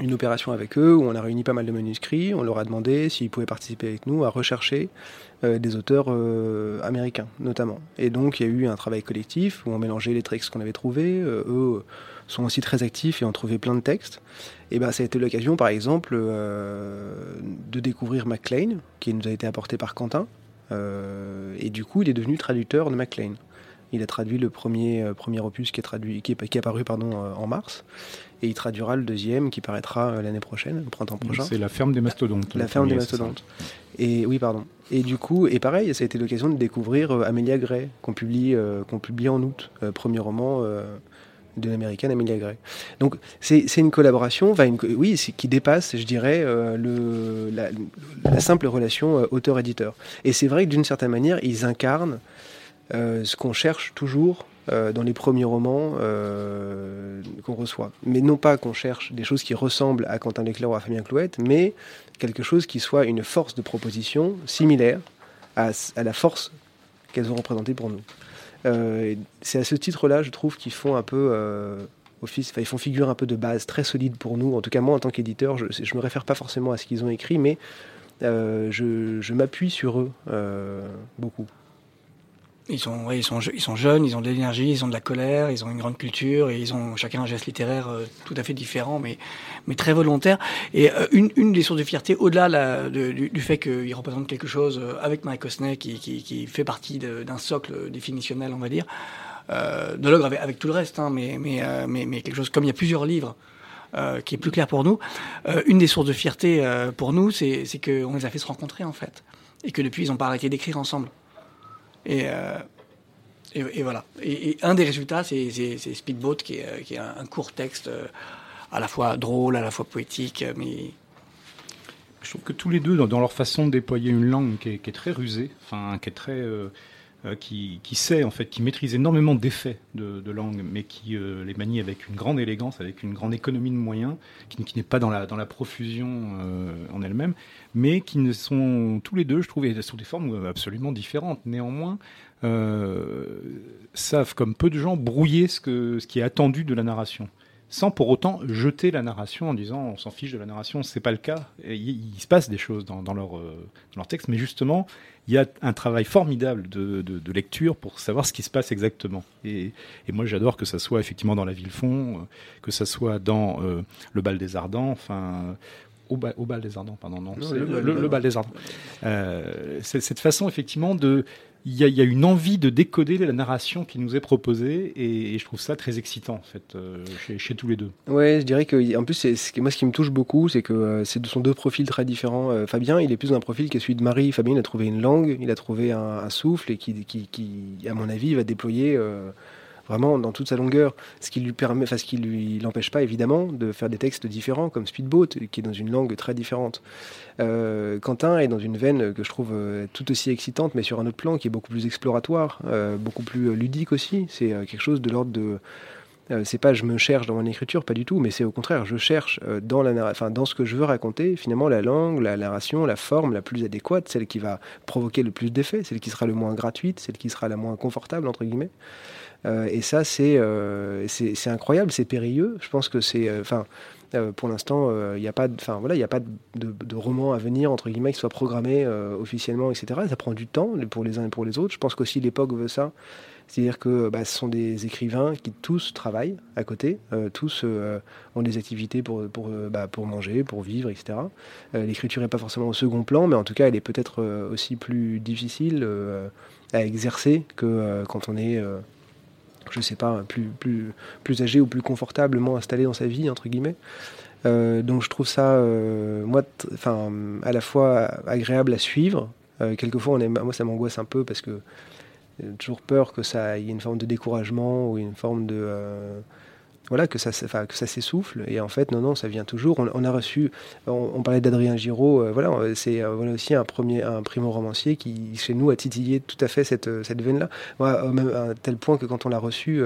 une opération avec eux où on a réuni pas mal de manuscrits. On leur a demandé s'ils pouvaient participer avec nous à rechercher euh, des auteurs euh, américains, notamment. Et donc, il y a eu un travail collectif où on mélangeait les textes qu'on avait trouvés. Euh, eux sont aussi très actifs et ont trouvé plein de textes. Et ben, ça a été l'occasion, par exemple, euh, de découvrir MacLean, qui nous a été apporté par Quentin. Euh, et du coup, il est devenu traducteur de MacLean. Il a traduit le premier, euh, premier opus qui est, traduit, qui est, qui est apparu pardon, euh, en mars. Et il traduira le deuxième qui paraîtra euh, l'année prochaine, au printemps prochain. C'est la ferme des mastodontes. La le ferme des premier, mastodontes. Et oui, pardon. Et du coup, et pareil, ça a été l'occasion de découvrir euh, Amelia Gray, qu'on publie, euh, qu'on publie en août, euh, premier roman de l'américaine Amelia Gray. Donc c'est une collaboration, une oui, qui dépasse, je dirais, le, la, la simple relation auteur-éditeur. Et c'est vrai que d'une certaine manière, ils incarnent ce qu'on cherche toujours euh, dans les premiers romans euh, qu'on reçoit. Mais non pas qu'on cherche des choses qui ressemblent à Quentin Leclerc ou à Fabien Clouette, mais quelque chose qui soit une force de proposition similaire à, la force qu'elles ont représentée pour nous. Euh, c'est à ce titre-là, je trouve, qu'ils font un peu office, ils font figure un peu de base très solide pour nous. En tout cas, moi, en tant qu'éditeur, je, je me réfère pas forcément à ce qu'ils ont écrit, mais je, m'appuie sur eux beaucoup. Ils sont, ouais, ils sont, ils sont jeunes, ils ont de l'énergie, ils ont de la colère, ils ont une grande culture et ils ont chacun un geste littéraire euh, tout à fait différent, mais, mais très volontaire. Et euh, une, une des sources de fierté, au-delà de- du, du fait qu'ils représentent quelque chose euh, avec Mike Osney qui, qui, qui fait partie d'un socle définitionnel, on va dire, euh, de l'ogre avec, avec tout le reste, hein, mais, mais, euh, mais, mais quelque chose comme il y a plusieurs livres. euh, qui est plus clair pour nous. Euh, une des sources de fierté euh, pour nous, c'est qu'on les a fait se rencontrer en fait, et que depuis ils n'ont pas arrêté d'écrire ensemble. Et, euh, et, et voilà. Et, un des résultats, c'est Speedboat, qui est, euh, un, court texte euh, à la fois drôle, à la fois poétique, mais Je trouve que tous les deux, dans, leur façon de déployer une langue qui est, très rusée, enfin, qui est très, qui, qui sait en fait, qui maîtrise énormément d'effets de, langue, mais qui euh, les manie avec une grande élégance, avec une grande économie de moyens, qui, n'est pas dans la, dans la profusion euh, en elle-même, mais qui ne sont tous les deux, je trouve, sous des formes absolument différentes. Néanmoins, euh, savent comme peu de gens brouiller ce, que, ce qui est attendu de la narration sans pour autant jeter la narration en disant on s'en fiche de la narration, c'est pas le cas. Il, se passe des choses dans, leur, euh, dans leur texte, mais justement, il y a un travail formidable de, de- de lecture pour savoir ce qui se passe exactement. Et, et moi, j'adore que ça soit effectivement dans La Ville-Fond, euh, que ça soit dans euh, Le Bal des Ardents, enfin. Au, ba- au bal des Ardents, pardon, non, Non, c'est le le, bal le- des le bal des Ardents. Euh, cette façon, effectivement, de. Il y, a, une envie de décoder la narration qui nous est proposée, et, je trouve ça très excitant, en fait, euh, chez, tous les deux. Ouais, je dirais que en plus, c'est, moi, ce qui me touche beaucoup, c'est que euh, c'est de son deux profils très différents. Euh, Fabien, il est plus dans un profil qui est celui de Marie. Fabien, il a trouvé une langue, il a trouvé un, souffle et qui, à mon avis, va déployer euh, vraiment dans toute sa longueur. Ce qui lui permet, enfin, ce qui lui l'empêche pas évidemment de faire des textes différents, comme Speedboat, qui est dans une langue très différente. Euh, Quentin est dans une veine que je trouve euh, tout aussi excitante, mais sur un autre plan qui est beaucoup plus exploratoire, euh, beaucoup plus ludique aussi. C'est quelque chose de l'ordre de c'est pas je me cherche dans mon écriture, pas du tout, mais c'est au contraire, je cherche dans, la, enfin, dans ce que je veux raconter, finalement, la langue, la narration, la forme la plus adéquate, celle qui va provoquer le plus d'effets, celle qui sera le moins gratuite, celle qui sera la moins confortable, entre guillemets. Euh, et ça, c'est c'est incroyable, c'est périlleux. Je pense que c'est. Enfin. pour l'instant, il n'y a pas, enfin voilà, il a pas de, roman à venir entre guillemets qui soit programmé officiellement, etc. Ça prend du temps pour les uns et pour les autres. Je pense qu'aussi l'époque veut ça. C'est-à-dire que bah, ce sont des écrivains qui tous travaillent à côté, euh, tous euh, ont des activités pour, pour, euh, bah, pour manger, pour vivre, etc. L'écriture n'est pas forcément au second plan, mais en tout cas, elle est peut-être aussi plus difficile à exercer que quand on est, je sais pas, plus, plus, plus âgé ou plus confortablement installé dans sa vie, entre guillemets. donc je trouve ça, moi, enfin, à la fois agréable à suivre. quelquefois, on moi, ça m'angoisse un peu parce que toujours peur que ça ait une forme de découragement ou une forme de euh, voilà que ça ça s'essouffle et en fait non non ça vient toujours on, a reçu on, parlait d'Adrien Giraud euh, voilà c'est euh, voilà aussi un premier un primo romancier qui chez nous a titillé tout à fait cette cette veine là même à tel point que quand on l'a reçu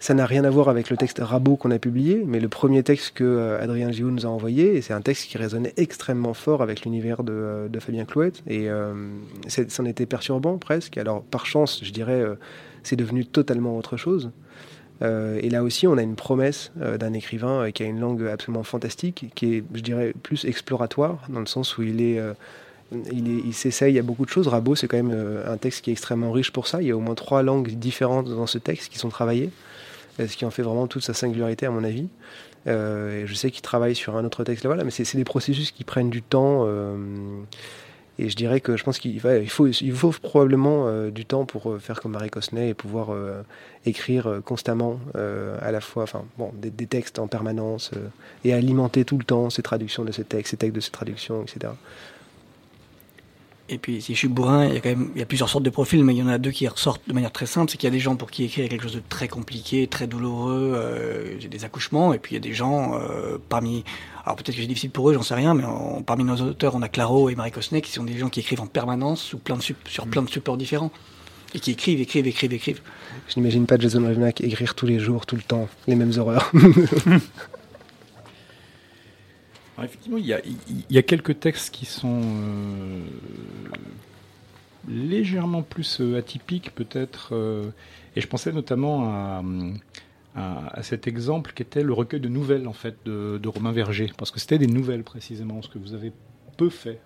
ça n'a rien à voir avec le texte Rabot qu'on a publié, mais le premier texte que euh, Adrien Giraud nous a envoyé, et c'est un texte qui résonnait extrêmement fort avec l'univers de, euh, Fabien Clouette, et euh, c'en était perturbant presque. Alors par chance, je dirais, c'est devenu totalement autre chose. Et là aussi, on a une promesse d'un écrivain qui a une langue absolument fantastique, qui est, je dirais, plus exploratoire, dans le sens où il est... il, s'essaye à beaucoup de choses. Rabot, c'est quand même un texte qui est extrêmement riche pour ça. Il y a au moins trois langues différentes dans ce texte qui sont travaillées ce qui en fait vraiment toute sa singularité à mon avis. Euh, je sais qu'il travaille sur un autre texte, voilà, mais c'est des processus qui prennent du temps. Euh, et je dirais que je pense qu'il faut, il faut probablement euh, du temps pour faire comme Marie Cosnay et pouvoir écrire constamment à la fois enfin, bon, des, des textes en permanence et alimenter tout le temps ces traductions de ces textes, ces textes de ces traductions, etc. Et puis, si je suis bourrin, il y a quand même il y a plusieurs sortes de profils, mais il y en a deux qui ressortent de manière très simple. C'est qu'il y a des gens pour qui écrire quelque chose de très compliqué, très douloureux, euh, des accouchements, et puis il y a des gens euh, parmi. Alors peut-être que c'est difficile pour eux, j'en sais rien, mais parmi nos auteurs, on a Claro et Marie Cosnet qui sont des gens qui écrivent en permanence sous plein de sur plein de supports différents et qui écrivent, écrivent, écrivent, écrivent. Je n'imagine pas Jason Revenack écrire tous les jours, tout le temps, les mêmes horreurs. effectivement, il y, a, quelques textes qui sont euh, légèrement plus euh, atypiques, peut-être. Euh, et je pensais notamment à, cet exemple qui était le recueil de nouvelles, en fait, de, Romain Verger. Parce que c'était des nouvelles, précisément, ce que vous avez peu fait.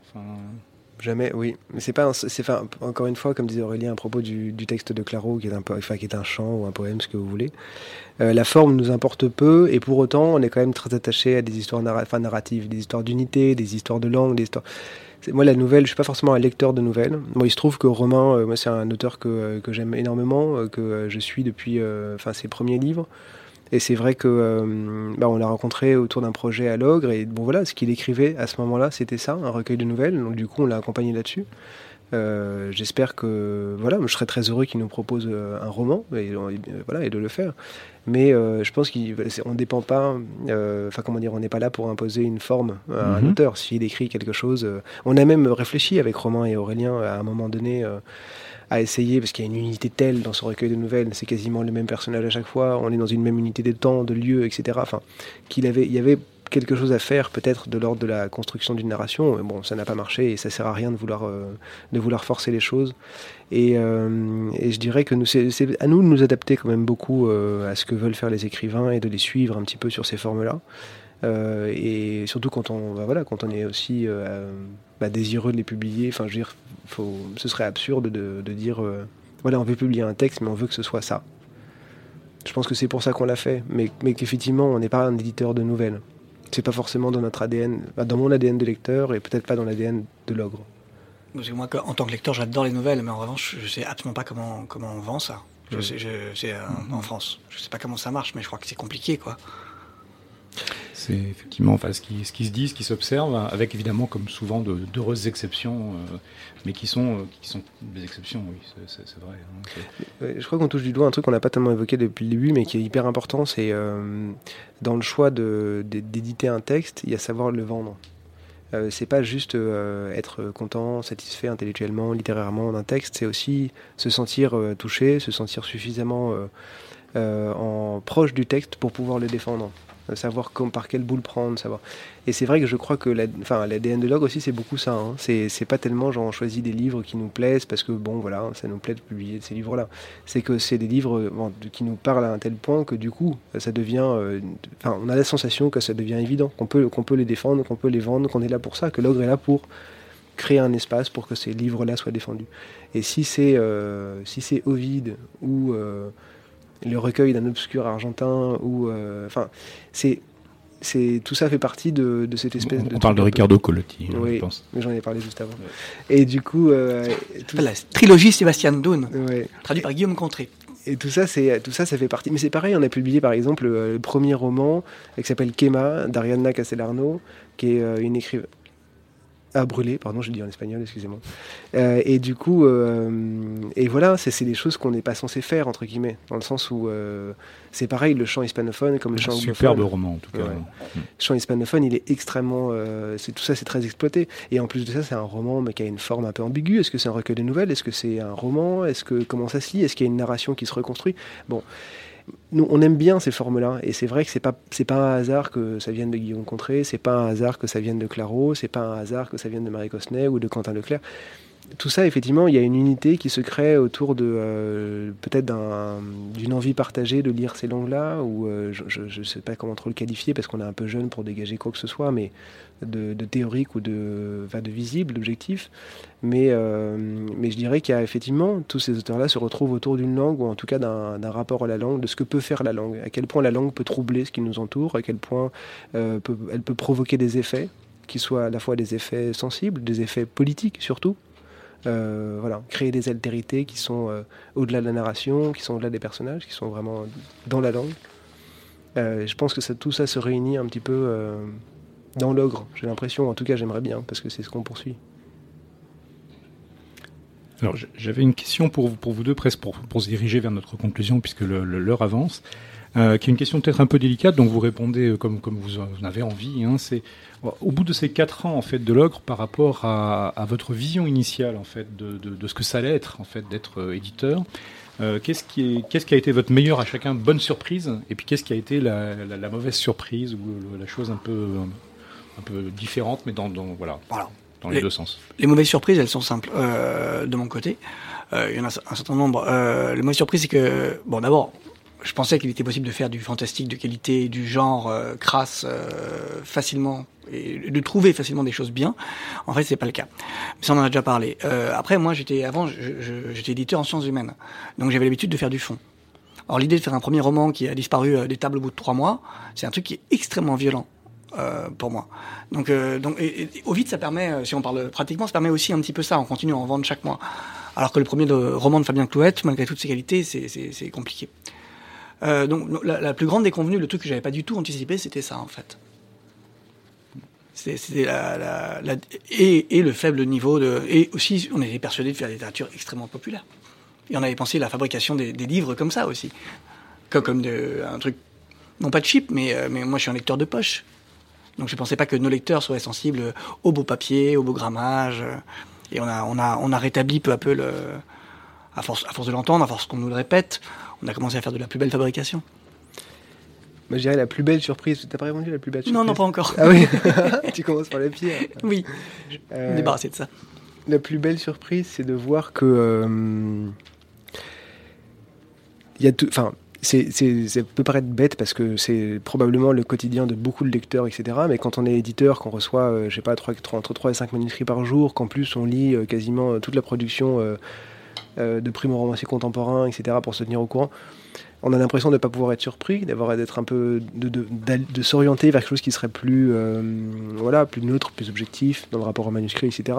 Jamais, oui. Mais c'est pas, c'est encore une fois, comme disait Aurélien à propos du, texte de Claro, qui est un, enfin, qui est un chant ou un poème, ce que vous voulez. Euh, la forme nous importe peu, et pour autant, on est quand même très attaché à des histoires narratives, des histoires d'unité, des histoires de langue, des histoires. Moi, la nouvelle, je suis pas forcément un lecteur de nouvelles. Moi, il se trouve que Romain, euh, moi, c'est un auteur que, euh, que j'aime énormément, que je suis depuis, enfin, ses premiers livres. Et c'est vrai que euh, bah, on l'a rencontré autour d'un projet à l'Ogre. Et bon, voilà, ce qu'il écrivait à ce moment-là, c'était ça, un recueil de nouvelles. Donc, du coup, on l'a accompagné là-dessus. Euh, j'espère que voilà, je serais très heureux qu'il nous propose euh, un roman et, voilà et de le faire. Mais je pense qu'on ne dépend pas, enfin comment dire, on n'est pas là pour imposer une forme à un mhm. auteur. S'il écrit quelque chose, on a même réfléchi avec Romain et Aurélien à un moment donné à essayer, parce qu'il y a une unité telle dans ce recueil de nouvelles, c'est quasiment le même personnage à chaque fois, on est dans une même unité de temps, de lieu, etc. Enfin, qu'il avait, il y avait quelque chose à faire peut-être de l'ordre de la construction d'une narration. Mais bon, ça n'a pas marché et ça sert à rien de vouloir, euh, de vouloir forcer les choses. Et, euh, je dirais que c'est à nous de nous adapter quand même beaucoup euh, à ce que veulent faire les écrivains et de les suivre un petit peu sur ces formes-là. et surtout quand on, bah voilà, quand on est aussi bah, désireux de les publier. Enfin, je veux dire, faut, ce serait absurde de, dire euh, voilà, on veut publier un texte, mais on veut que ce soit ça. Je pense que c'est pour ça qu'on l'a fait, mais, mais qu'effectivement, on n'est pas un éditeur de nouvelles. C'est pas forcément dans notre ADN, dans mon ADN de lecteur et peut-être pas dans l'ADN de l'ogre. Parce que moi, en tant que lecteur, j'adore les nouvelles, mais en revanche, je sais absolument pas comment, comment on vend ça. Je sais, je, sais, euh, en France. Je sais pas comment ça marche, mais je crois que c'est compliqué, quoi. C'est effectivement enfin, ce, qui, se dit, ce qui s'observe, avec évidemment, comme souvent, d'heureuses exceptions, euh, mais qui sont, euh, qui sont des exceptions, oui, c'est vrai. Hein, je crois qu'on touche du doigt un truc qu'on n'a pas tellement évoqué depuis le début, mais qui est hyper important, c'est euh, dans le choix d'éditer un texte, il y a savoir le vendre. c'est pas juste être content, satisfait intellectuellement, littérairement d'un texte, c'est aussi se sentir touché, se sentir suffisamment euh, en proche du texte pour pouvoir le défendre. Euh, savoir par quelle boule prendre, savoir. Et c'est vrai que je crois que l'ADN de Log aussi, c'est beaucoup ça. Hein. C'est, pas tellement genre on choisit des livres qui nous plaisent parce que bon, voilà, ça nous plaît de publier ces livres-là. C'est que c'est des livres qui nous parlent à un tel point que du coup, ça devient. euh, Enfin, on a la sensation que ça devient évident, qu'on peut, qu'on peut les défendre, qu'on peut les vendre, qu'on est là pour ça, que l'ogre est là pour créer un espace pour que ces livres-là soient défendus. Et si c'est euh, si c'est ou euh, le recueil d'un obscur argentin ou euh, enfin c'est c'est tout ça fait partie de, de cette espèce On, de on parle de Ricardo Colotti, hein, Oui. je pense. mais j'en ai parlé juste avant. Et du coup, euh, tout, La trilogie Sébastien Doun, ouais. traduit par Guillaume Contré. et tout ça, c'est tout ça, ça fait partie. Mais c'est pareil, on a publié par exemple euh, le premier roman qui s'appelle Kema d'Arianna Castellarno, qui est euh, une écrivaine. Ah, brûlé, pardon, je dis en espagnol, excusez-moi. Euh, et du coup, euh, et voilà, c'est c'est des choses qu'on n'est pas censé faire, entre guillemets, dans le sens où euh, c'est pareil, le chant hispanophone comme le chant Superbe anglophone. roman, en tout cas. Ouais. Le chant hispanophone, il est extrêmement. euh, c'est tout ça, c'est très exploité. Et en plus de ça, c'est un roman mais qui a une forme un peu ambiguë. Est-ce que c'est un recueil de nouvelles? Est-ce que c'est un roman? Est-ce que comment ça se lit? Est-ce qu'il y a une narration qui se reconstruit? Bon, nous, on aime bien ces formes-là. Et c'est vrai que c'est pas c'est pas un hasard que ça vienne de Guillaume Contré. C'est pas un hasard que ça vienne de Claro. C'est pas un hasard que ça vienne de Marie Cosnet ou de Quentin Leclerc. Tout ça, effectivement, il y a une unité qui se crée autour de euh, peut-être d'un- d'une envie partagée de lire ces langues-là, ou euh, je ne sais pas comment trop le qualifier parce qu'on est un peu jeune pour dégager quoi que ce soit, mais de, théorique ou de, enfin, de visible, d'objectif. Mais, euh, mais je dirais qu'il y a effectivement, tous ces auteurs-là se retrouvent autour d'une langue, ou en tout cas d'un rapport à la langue, de ce que peut faire la langue, à quel point la langue peut troubler ce qui nous entoure, à quel point euh, elle peut provoquer des effets, qui soient à la fois des effets sensibles, des effets politiques surtout. Euh, voilà, créer des altérités qui sont au-delà de la narration, qui sont au-delà des personnages, qui sont vraiment dans la langue. Je pense que tout ça se réunit un petit peu dans l'ogre, j'ai l'impression, en tout cas j'aimerais bien, parce que c'est ce qu'on poursuit. Alors, j'avais une question pour vous, pour vous deux, presque pour, pour se diriger vers notre conclusion, puisque l'heure avance, euh, qui est une question peut-être un peu délicate, donc vous répondez euh, comme, comme vous en avez envie. Hein, c'est au bout de ces quatre ans en fait de l'ogre, par rapport à, votre vision initiale en fait de, de, ce que ça allait être en fait d'être euh, éditeur. qu'est-ce qui est, qu'est-ce qui a été votre meilleur à chacun? Bonne surprise, et puis qu'est-ce qui a été la, la- mauvaise surprise ou la chose un peu un peu différente, mais dans, dans voilà Voilà. dans les, Les- deux sens. Les mauvaises surprises, elles sont simples. Euh, de mon côté, Euh, il y en a un certain nombre. Euh, les mauvaises surprises, c'est que, bon, d'abord, je pensais qu'il était possible de faire du fantastique de qualité, du genre euh, crasse facilement et de trouver facilement des choses bien. En fait, c'est pas le cas. Mais ça, on en a déjà parlé. Après, moi, j'étais avant, j'étais éditeur en sciences humaines, donc j'avais l'habitude de faire du fond. Alors l'idée de faire un premier roman qui a disparu des tables au bout de trois mois, c'est un truc qui est extrêmement violent euh, pour moi. Donc, euh, donc ça permet, euh, si on parle pratiquement, ça permet aussi un petit peu ça. On continue à en vendre chaque mois. Alors que le premier de, roman de Fabien Clouette, malgré toutes ses qualités, c'est- compliqué. Euh, donc la, plus grande déconvenue, le truc que j'avais pas du tout anticipé, c'était ça en fait. C'était la, et, le faible niveau de et aussi on était persuadé de faire des littératures extrêmement populaires. Et on avait pensé la fabrication des, livres comme ça aussi, comme, un truc non pas de cheap, mais moi je suis un lecteur de poche. Donc je pensais pas que nos lecteurs soient sensibles au beau papier, au beau grammage. Et on a, on a, on a rétabli peu à peu le, à force, à force de l'entendre, à force qu'on nous le répète, on a commencé à faire de la plus belle fabrication. Moi, je dirais la plus belle surprise. T'as pas répondu la plus belle surprise Non, non, pas encore. Ah oui Tu commences par la pire. Oui, Euh, débarrassé de ça. La plus belle surprise, c'est de voir que. euh, Il y a tout. C'est, ça peut paraître bête parce que c'est probablement le quotidien de beaucoup de lecteurs, etc. Mais quand on est éditeur, qu'on reçoit, euh, je sais pas, entre 3 et 5 manuscrits par jour, qu'en plus on lit euh, quasiment euh, toute la production de primo-romanciers contemporains, etc., pour se tenir au courant, on a l'impression de ne pas pouvoir être surpris, d'avoir d'être un peu. de, s'orienter vers quelque chose qui serait plus. voilà, plus neutre, plus objectif dans le rapport au manuscrit, etc.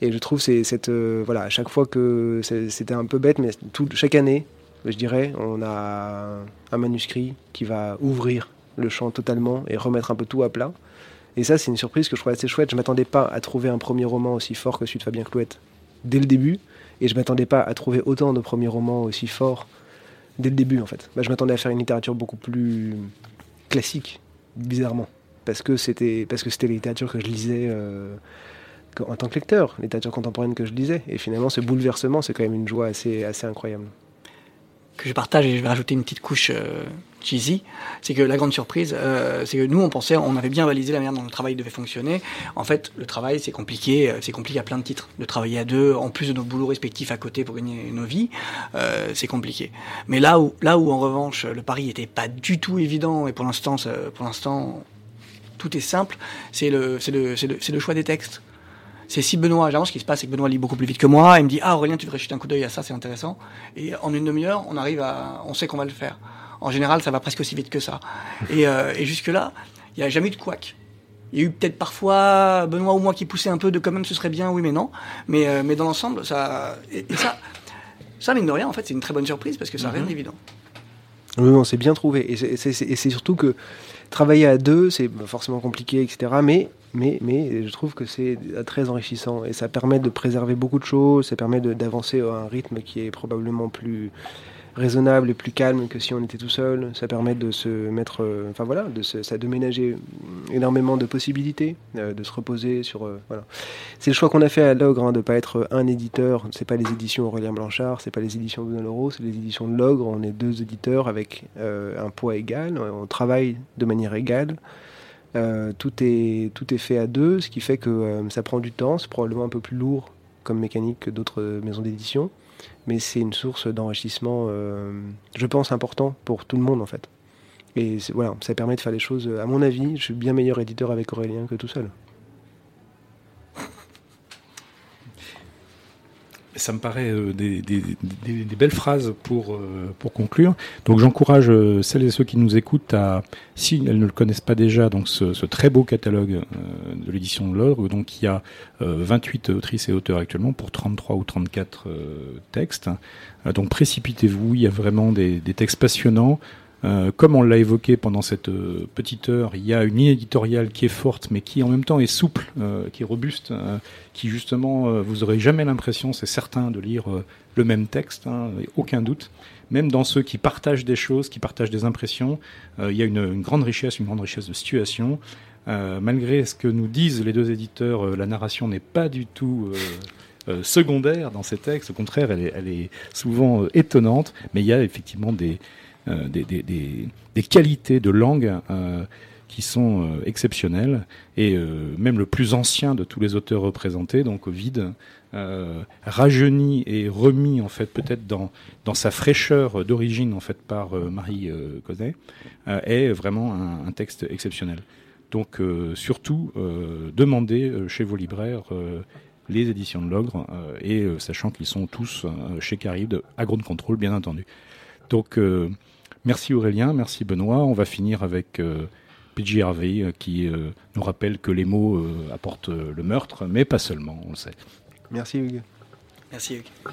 Et je trouve c'est cette voilà chaque fois que c'était un peu bête, mais chaque année, je dirais, on a un manuscrit qui va ouvrir le champ totalement et remettre un peu tout à plat. Et ça, c'est une surprise que je trouve assez chouette. Je m'attendais pas à trouver un premier roman aussi fort que celui de Fabien Clouette dès le début, et je m'attendais pas à trouver autant de premiers romans aussi forts dès le début en fait. Bah, je m'attendais à faire une littérature beaucoup plus classique, bizarrement, parce que c'était parce que c'était la littérature que je lisais. euh, en tant que lecteur, littérature contemporaine que je lisais. Et finalement, ce bouleversement, c'est quand même une joie assez incroyable. Que je partage et je vais rajouter une petite couche euh, cheesy, c'est que la grande surprise, euh, c'est que nous on pensait, on avait bien balisé la manière dont le travail devait fonctionner. En fait, le travail c'est compliqué, euh, c'est compliqué à plein de titres. De travailler à deux, en plus de nos boulots respectifs à côté pour gagner nos vies, c'est compliqué. Mais là où, là où en revanche le pari était pas du tout évident et pour l'instant, pour l'instant tout est simple, c'est le, le, le, c'est le choix des textes. C'est si Benoît, généralement ce qui se passe, c'est que Benoît lit beaucoup plus vite que moi, et me dit Ah Aurélien, tu devrais jeter un coup d'œil à ça, c'est intéressant. Et en une demi-heure, on arrive à. On sait qu'on va le faire. En général, ça va presque aussi vite que ça. Et, euh, et jusque-là, il n'y a jamais eu de couac. Il y a eu peut-être parfois Benoît ou moi qui poussait un peu de quand même ce serait bien, oui mais non. Mais, euh, mais dans l'ensemble, ça. Et, et ça, ça, mine de rien, en fait, c'est une très bonne surprise parce que ça n'a rien d'évident. Oui, on s'est bien trouvé. Et c'est surtout que travailler à deux, c'est forcément compliqué, etc. Mais, mais, je trouve que c'est très enrichissant. Et ça permet de préserver beaucoup de choses. Ça permet de- d'avancer à un rythme qui est probablement plus raisonnable et plus calme que si on était tout seul. Ça permet de se mettre, euh, enfin voilà, de se, ça de ménager énormément de possibilités, euh, de se reposer sur, euh, voilà. C'est le choix qu'on a fait à Logre, hein, de pas être un éditeur. C'est pas les éditions Aurélien Blanchard, c'est pas les éditions Benoît Leroux, c'est les éditions de Logre. On est deux éditeurs avec un poids égal. On travaille de manière égale. Euh, tout est tout est fait à deux, ce qui fait que euh, ça prend du temps. C'est probablement un peu plus lourd comme mécanique que d'autres euh, maisons d'édition, mais c'est une source d'enrichissement, euh, je pense, important pour tout le monde en fait. Et voilà, ça permet de faire les choses. À mon avis, je suis bien meilleur éditeur avec Aurélien que tout seul. Ça me paraît euh, des, des- des- des belles phrases pour, euh, pour conclure. Donc j'encourage euh, celles et ceux qui nous écoutent à, si elles ne le connaissent pas déjà, donc ce, ce très beau catalogue de l'édition de l'Ordre, donc il y a euh, 28 autrices et auteurs actuellement pour 33 ou 34 euh, textes. Donc précipitez-vous, il y a vraiment des, des textes passionnants. Euh, comme on l'a évoqué pendant cette euh, petite heure, il y a une ligne éditoriale qui est forte, mais qui en même temps est souple, euh, qui est robuste, qui justement, vous aurez jamais l'impression, c'est certain, de lire le même texte, hein, aucun doute. Même dans ceux qui partagent des choses, qui partagent des impressions, il y a une, grande richesse, une grande richesse de situation. Malgré ce que nous disent les deux éditeurs, la narration n'est pas du tout secondaire dans ces textes. Au contraire, elle est, souvent étonnante, mais il y a effectivement des, des, des, des, des qualités de langue euh, qui sont euh, exceptionnelles. Et euh, même le plus ancien de tous les auteurs représentés, donc Ovid, euh, rajeuni et remis en fait peut-être dans, dans sa fraîcheur d'origine en fait par euh, Marie euh, euh, est vraiment un, texte exceptionnel. Donc euh, surtout, euh, demandez euh, chez vos libraires euh, les éditions de l'Ogre, euh, et euh, sachant qu'ils sont tous euh, chez Caride, à Ground Control bien entendu. Donc euh, merci Aurélien, merci Benoît. On va finir avec euh, PJ Harvey euh, qui euh, nous rappelle que les mots euh, apportent euh, le meurtre, mais pas seulement, on le sait. Merci Hugues. Merci Hugues.